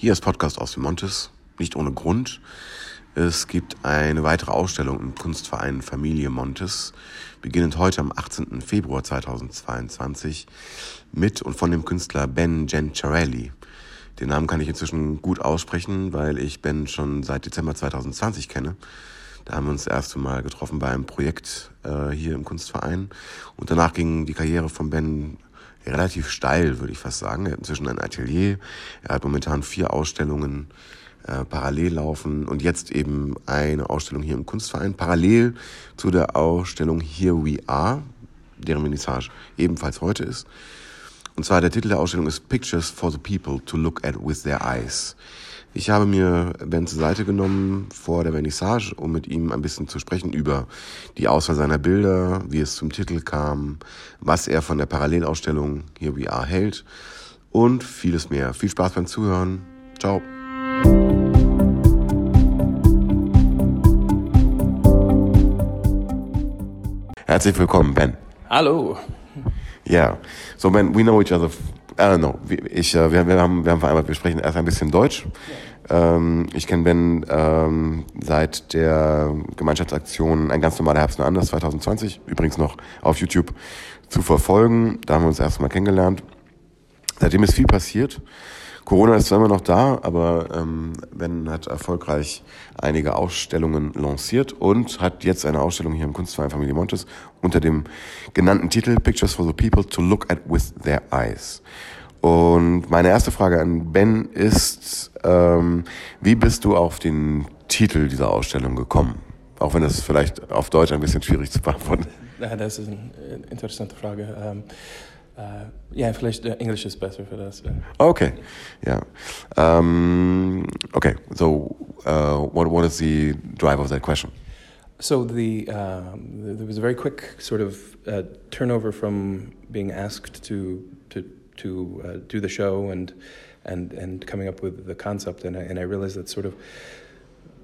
Hier ist Podcast aus dem Montes, nicht ohne Grund. Es gibt eine weitere Ausstellung im Kunstverein Familie Montes, beginnend heute am 18. Februar 2022 mit und von dem Künstler Ben Gencarelli. Den Namen kann ich inzwischen gut aussprechen, weil ich Ben schon seit Dezember 2020 kenne. Da haben wir uns das erste Mal getroffen bei einem Projekt äh, hier im Kunstverein. Und danach ging die Karriere von Ben relativ steil, würde ich fast sagen. Er hat inzwischen ein Atelier. Er hat momentan vier Ausstellungen äh, parallel laufen und jetzt eben eine Ausstellung hier im Kunstverein, parallel zu der Ausstellung Here We Are, deren Vernissage ebenfalls heute ist. Und zwar der Titel der Ausstellung ist Pictures for the People to Look at with Their Eyes. Ich habe mir Ben zur Seite genommen vor der Vernissage, um mit ihm ein bisschen zu sprechen über die Auswahl seiner Bilder, wie es zum Titel kam, was er von der Parallelausstellung Here We Are hält und vieles mehr. Viel Spaß beim Zuhören. Ciao. Herzlich willkommen, Ben. Hallo. Yeah. So, Ben, we know each other. I don't know. Ich, äh, wir, wir, haben, wir haben vereinbart, wir sprechen erst ein bisschen Deutsch. Ähm, ich kenne Ben ähm, seit der Gemeinschaftsaktion Ein ganz normaler Herbst und anders 2020, übrigens noch auf YouTube zu verfolgen. Da haben wir uns erst mal kennengelernt. Seitdem ist viel passiert. Corona ist zwar immer noch da, aber ähm, Ben hat erfolgreich einige Ausstellungen lanciert und hat jetzt eine Ausstellung hier im Kunstverein Familie Montes unter dem genannten Titel Pictures for the People to Look at with Their Eyes. Und meine erste Frage an Ben ist, ähm, wie bist du auf den Titel dieser Ausstellung gekommen? Auch wenn das vielleicht auf Deutsch ein bisschen schwierig zu beantworten. Ja, das ist eine interessante Frage. Um uh, yeah, vielleicht uh, English is better for this. Okay, yeah. Um, okay, so uh, what what is the drive of that question? So the um, there was a very quick sort of uh, turnover from being asked to to to uh, do the show and and and coming up with the concept, and I, and I realized that sort of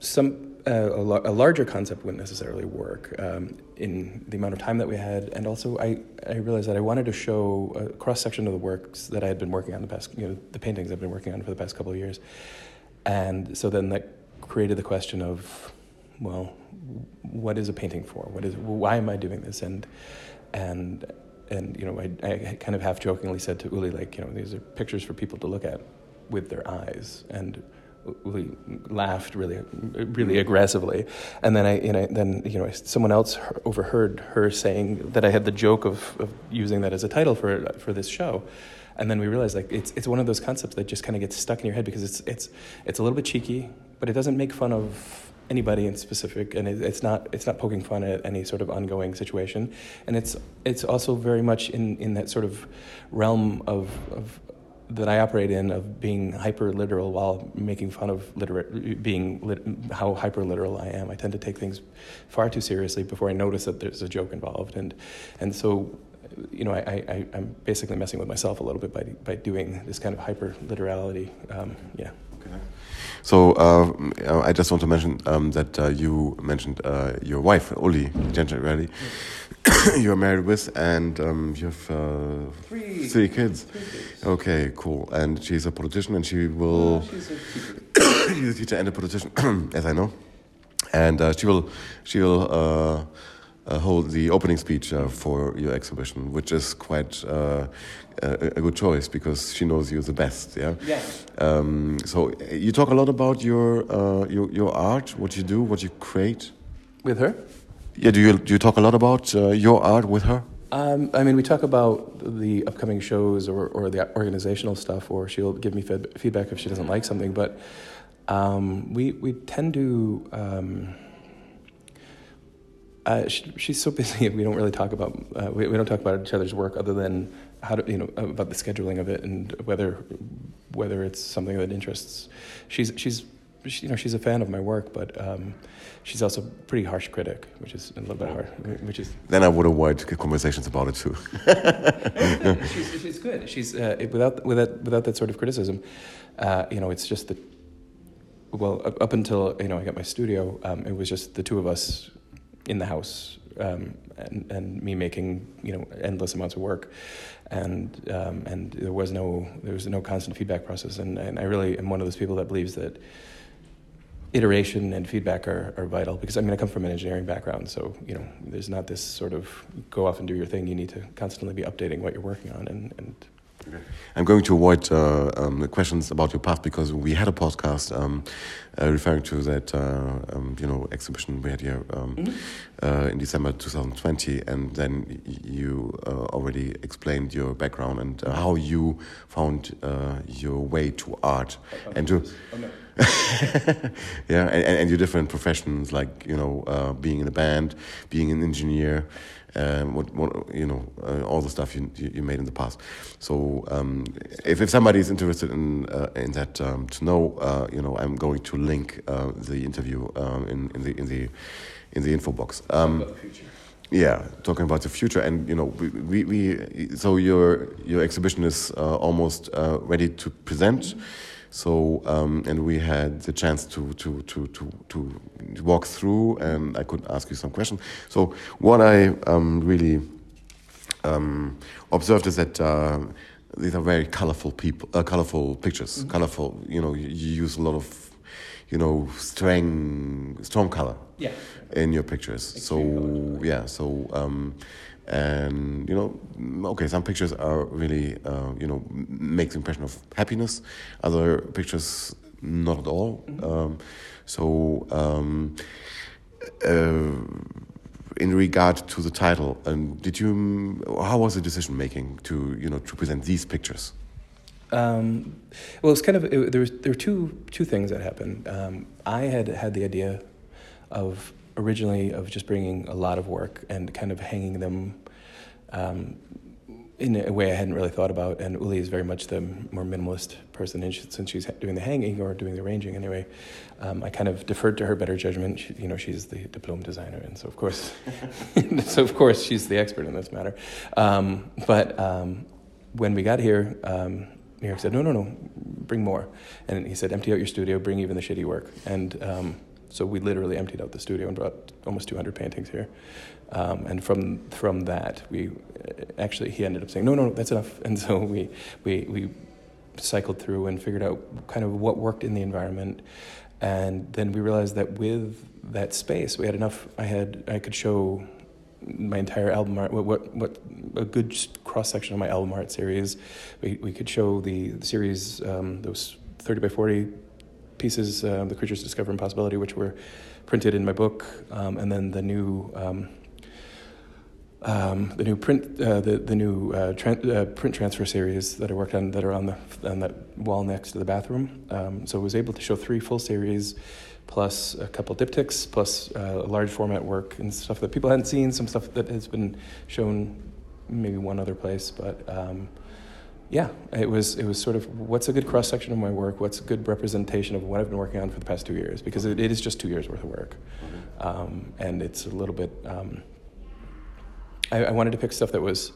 some uh, a, a, larger concept wouldn't necessarily work um, in the amount of time that we had, and also I, I realized that I wanted to show a cross section of the works that I had been working on the past, you know, the paintings I've been working on for the past couple of years, and so then that created the question of, well, what is a painting for? What is why am I doing this? And and and you know, I, I kind of half jokingly said to Uli, like, you know, these are pictures for people to look at with their eyes, and Uli laughed really, really aggressively, and then I, you know, then you know, someone else overheard her saying that I had the joke of, of using that as a title for for this show, and then we realized like it's it's one of those concepts that just kind of gets stuck in your head because it's it's it's a little bit cheeky, but it doesn't make fun of anybody in specific, and it, it's not it's not poking fun at any sort of ongoing situation, and it's it's also very much in, in that sort of realm of, of that I operate in of being hyper literal while making fun of literate being lit, how hyper literal I am. I tend to take things far too seriously before I notice that there's a joke involved, and and so you know, I, I, I'm basically messing with myself a little bit by, by doing this kind of hyper literality. Um, yeah. Okay. So uh, I just want to mention um, that uh, you mentioned uh, your wife, Uli Gencarelli. you're married with, and um, you have uh, three, three kids. Three kids. Okay, cool. And she's a politician, and she will. she's, a she's a teacher and a politician, as I know. And uh, she will, she will uh, hold the opening speech uh, for your exhibition, which is quite uh, a, a, good choice because she knows you the best. Yeah. Yeah. Um, so you talk a lot about your uh, your your art, what you do, what you create. With her. Yeah. Do you do you talk a lot about uh, your art with her? Um, I mean, we talk about the upcoming shows or, or the organizational stuff, or she'll give me feedback if she doesn't like something. But um, we we tend to. Um, uh, she, she's so busy. We don't really talk about uh, we, we don't talk about each other's work other than how to you know about the scheduling of it and whether whether it's something that interests. She's she's she, you know she's a fan of my work, but um, she's also a pretty harsh critic, which is a little bit hard. Which is then I would avoid conversations about it too. she's, she's good. She's uh, without without without that sort of criticism. Uh, you know, it's just that. Well, up until you know I got my studio, um, it was just the two of us in the house um, and and me making you know endless amounts of work, and um, and there was no there was no constant feedback process, and and I really am one of those people that believes that iteration and feedback are, are vital because I mean I come from an engineering background so you know there's not this sort of go off and do your thing. You need to constantly be updating what you're working on and, and Okay. I'm going to avoid uh, um, the questions about your past because we had a podcast um, uh, referring to that uh, um, you know exhibition we had here um, mm -hmm. in December 2020, and then you uh, already explained your background and uh, how you found your way to art oh, and to. Oh, no. yeah, and, and your different professions, like you know, being in a band, being an engineer, um, what, what, you know, uh, all the stuff you, you made in the past. So um, if, if somebody is interested in uh, in that um, to know, uh, you know, I'm going to link uh, the interview um, in in the in the in the info box. Um, yeah, talking about the future, and you know, we, we, we so your your exhibition is uh, almost uh, ready to present. Mm -hmm so um, and we had the chance to to to to to walk through, and I could ask you some questions. So what I um, really um, observed is that. Uh, these are very colorful people, uh, colorful pictures. Mm-hmm. Colorful, you know. You, you use a lot of you know strong strong color yeah. in your pictures Extreme so color. yeah so um, and you know okay some pictures are really uh, you know makes impression of happiness. Other pictures not at all. Mm-hmm. um, so um, uh, in regard to the title and did you how was the decision making to you know to present these pictures? Um, well it's kind of it, there was there were two two things that happened. Um, i had had the idea of originally of just bringing a lot of work and kind of hanging them um, in a way I hadn't really thought about. And Uli is very much the more minimalist person, and she, since she's doing the hanging or doing the arranging anyway, um, I kind of deferred to her better judgment. She, you know, she's the diploma designer, and so of course, so of course she's the expert in this matter. Um, but um, when we got here. Um, New York said, no, no, no, bring more. And he said, empty out your studio, bring even the shitty work. And um, so we literally emptied out the studio and brought almost 200 paintings here. Um, and from from that, we actually he ended up saying, "No, no, no, that's enough." And so we we we cycled through and figured out kind of what worked in the environment, and then we realized that with that space, we had enough. I had I could show my entire album art, what what, what a good cross section of my album art series. We we could show the, the series um, those thirty by forty pieces, uh, The Creatures Discover Impossibility, which were printed in my book, um, and then the new. Um, um, the new print, uh, the the new uh, uh, print transfer series that I worked on that are on the on that wall next to the bathroom. Um, so I was able to show three full series, plus a couple diptychs, plus uh, a large format work and stuff that people hadn't seen. Some stuff that has been shown maybe one other place, but um, yeah, it was it was sort of what's a good cross section of my work, what's a good representation of what I've been working on for the past two years, because it, it is just two years worth of work, mm-hmm. um, and it's a little bit. Um, I, I, wanted to pick stuff that was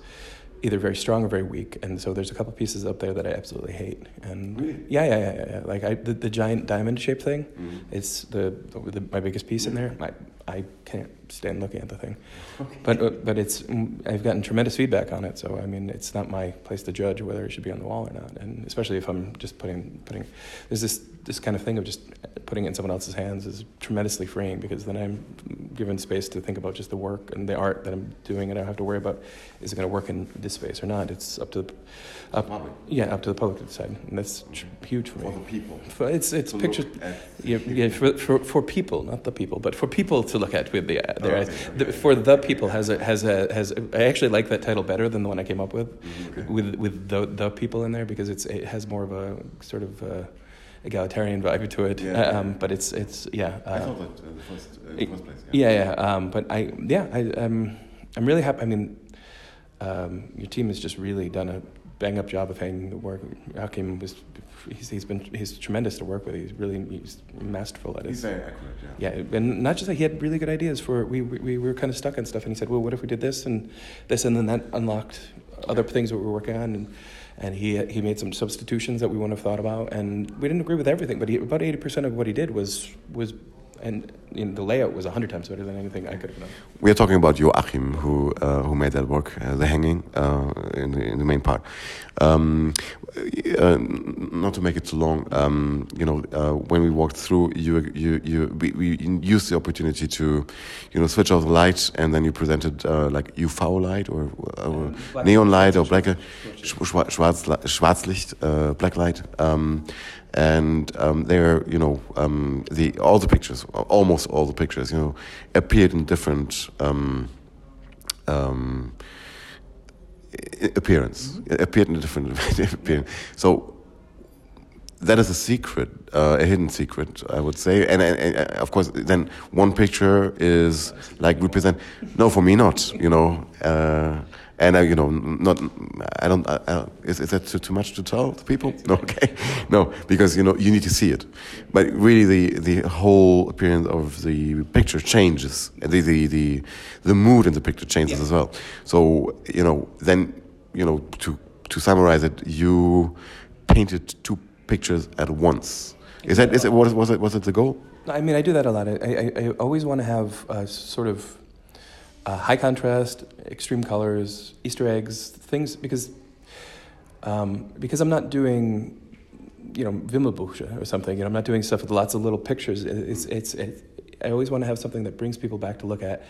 either very strong or very weak, and so there's a couple pieces up there that I absolutely hate, and really? yeah, yeah, yeah, yeah, like I, the, the giant diamond shaped thing, mm-hmm. it's the, the, my biggest piece in there. I, I can't stand looking at the thing. Okay. But uh, but it's mm, I've gotten tremendous feedback on it. So I mean, it's not my place to judge whether it should be on the wall or not. And especially if I'm just putting putting there's this this kind of thing of just putting it in someone else's hands is tremendously freeing because then I'm given space to think about just the work and the art that I'm doing, and I don't have to worry about is it going to work in this space or not. It's up to the up, public. yeah up to the public to decide, and that's huge for me. For the people. For, it's it's To pictures. Yeah, yeah for, for for people, not the people, but for people to look at with the uh, their Oh, eyes. okay, The- okay. for the people has a has a has. A, I actually like that title better than the one I came up with, okay. with with the the people in there because it's it has more of a sort of uh, egalitarian vibe to it. Yeah. Uh, um, but it's it's yeah. Uh, I thought that uh, the first, uh, the first place. yeah, yeah. Um, but I, yeah, I, um, I'm really happy. I mean, um, your team has just really done a bang up job of hanging the work. Hakim was, he's, he's been, he's tremendous to work with. He's really, he's masterful at it. He's very accurate. Yeah. Yeah, and not just that he had really good ideas for we, we we were kind of stuck on stuff, and he said, "Well, what if we did this and this?" And then that unlocked other things that we were working on, and and he he made some substitutions that we wouldn't have thought about, and we didn't agree with everything, but he, about eighty percent of what he did was was and you know, the layout was a hundred times better than anything I could have done. We are talking about Joachim, who uh, who made that work, uh, the hanging uh, in, the, in the main part. Um, uh, not to make it too long, um, you know, uh, when we walked through, you you you we, we used the opportunity to, you know, switch off the light, and then you presented uh, like UV light or, or neon light or black schwarz schwarzlicht, black light. Um, and um, there, you know, um, the all the pictures, almost all the pictures, you know, appeared in different um, um appearance. Mm-hmm. Appeared in a different appearance. So that is a secret, uh, a hidden secret, I would say. And, and, and, of course, then one picture is like represent. No, for me, not. You know. Uh, and uh, you know, not I don't. Uh, uh, is, is that too, too much to tell the people? No, okay, no, because you know you need to see it. But really, the the whole appearance of the picture changes. The the the, the mood in the picture changes yeah. as well. So you know, then you know to to summarize it, you painted two pictures at once. Is that is it was was it was it the goal? I mean, I do that a lot. I I, I always want to have a sort of uh, high contrast, extreme colors, Easter eggs, things because um, because I'm not doing you know Wimmelbuche or something. You know, I'm not doing stuff with lots of little pictures. It's it's, it's I always want to have something that brings people back to look at,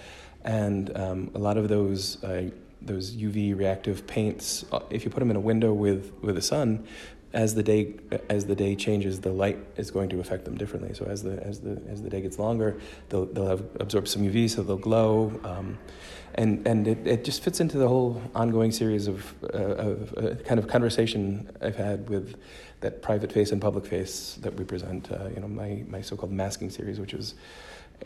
and um, a lot of those. Uh, those UV reactive paints, uh, if you put them in a window with, with the sun, as the day as the day changes, the light is going to affect them differently. So as the as the as the day gets longer, they'll they'll have absorbed some UV, so they'll glow, um, and and it, it just fits into the whole ongoing series of uh, of uh, kind of conversation I've had with that private face and public face that we present. Uh, you know, my my so-called masking series, which is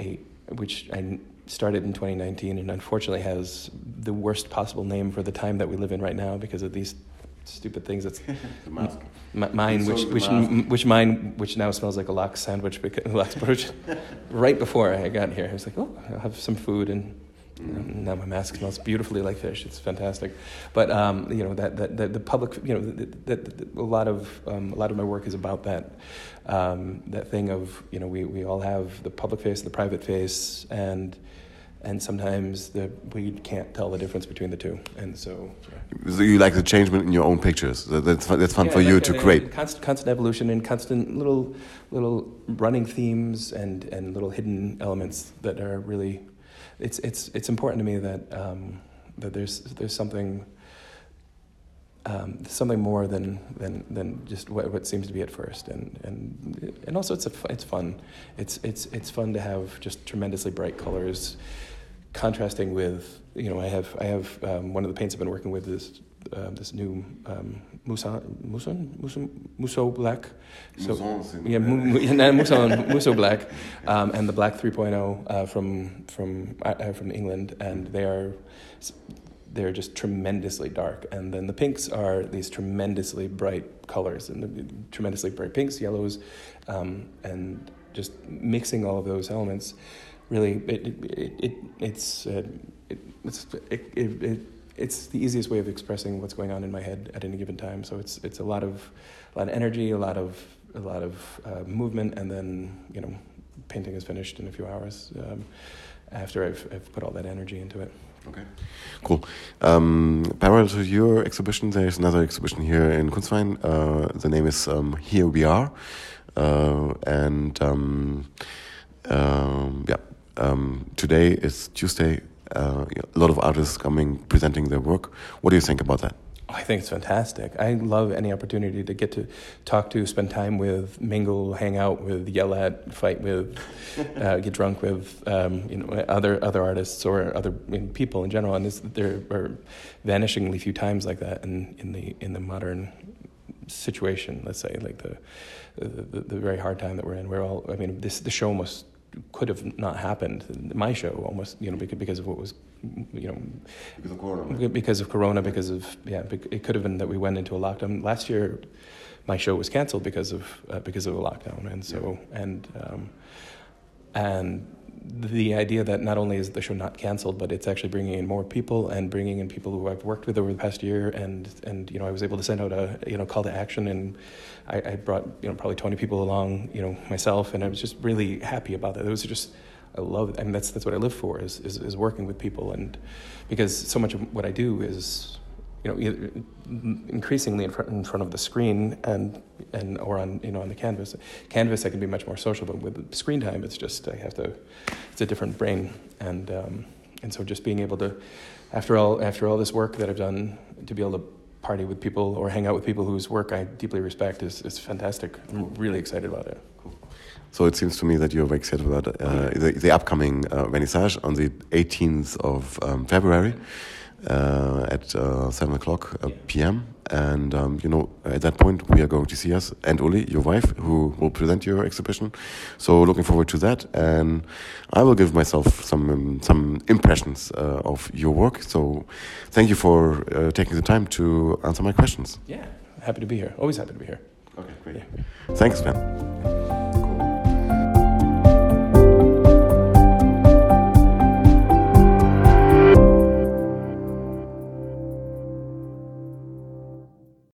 a which I started in 2019 and unfortunately has the worst possible name for the time that we live in right now because of these stupid things. That's mine, which which which mine, which now smells like a lox sandwich because lox right before I got here, I was like, oh, I'll have some food and. Mm. Now my mask smells beautifully like fish. It's fantastic, but um, you know that, that, that the public, you know, that, that, a lot of um, a lot of my work is about that um, that thing of you know we, we all have the public face, the private face, and and sometimes the, we can't tell the difference between the two. And so, yeah. so you like the change in your own pictures. That's fun, that's fun yeah, for like you to create. Constant, constant evolution and constant little little running themes and, and little hidden elements that are really. It's it's it's important to me that um, that there's there's something. Um, something more than, than, than just what, what seems to be at first, and, and, and also it's, a, it's fun. It's, it's, it's fun to have just tremendously bright colors, contrasting with you know I have I have um, one of the paints I've been working with is uh, this new um, Musa Muson Muso, Musou black. So yeah, Muson Musou black, um, and the black 3.0 uh, from from uh, from England, and they are they're just tremendously dark. And then the pinks are these tremendously bright colors, and the, tremendously bright pinks, yellows, um, and just mixing all of those elements really it, it, it it's uh, it, it's it, it, it's the easiest way of expressing what's going on in my head at any given time. So it's it's a lot of a lot of energy, a lot of a lot of uh, movement, and then you know, painting is finished in a few hours um, after I've I've put all that energy into it. Okay, cool. Um, parallel to your exhibition, there's another exhibition here in Kunstverein. Uh, the name is um, Here We Are, uh, and um, um, yeah, um, today is Tuesday. Uh, a lot of artists coming presenting their work. What do you think about that? I think it's fantastic. I love any opportunity to get to talk to, spend time with, mingle, hang out with, yell at, fight with, uh, get drunk with, um, you know, other other artists or other you know, people in general. And there are vanishingly few times like that in, in the in the modern situation. Let's say like the the, the very hard time that we're in. We're all. I mean, this the show almost could have not happened. My show almost, you know, because, because of what was, you know, because of corona. Because of corona, because of yeah, it could have been that we went into a lockdown last year. My show was canceled because of uh, because of a lockdown, and so yeah. and um, and the idea that not only is the show not canceled, but it's actually bringing in more people and bringing in people who I've worked with over the past year, and and you know I was able to send out a you know call to action, and I, I brought you know probably twenty people along, you know myself, and I was just really happy about that. It was just I love it. Mean that's that's what I live for is, is is working with people, and because so much of what I do is you know, increasingly in front, in front of the screen and and or on you know on the canvas. Canvas, I can be much more social, but with screen time, it's just I have to. It's a different brain, and um, and so just being able to, after all after all this work that I've done, to be able to party with people or hang out with people whose work I deeply respect is is fantastic. I'm really excited about it. So it seems to me that you're very excited about uh, the, the upcoming uh, vernissage on the 18th of um, February uh, at uh, 7 o'clock uh, p.m. And, um, you know, at that point, we are going to see us and Uli, your wife, who will present your exhibition. So looking forward to that. And I will give myself some, um, some impressions uh, of your work. So thank you for uh, taking the time to answer my questions. Yeah, happy to be here. Always happy to be here. Okay, great. Yeah. Thanks, man.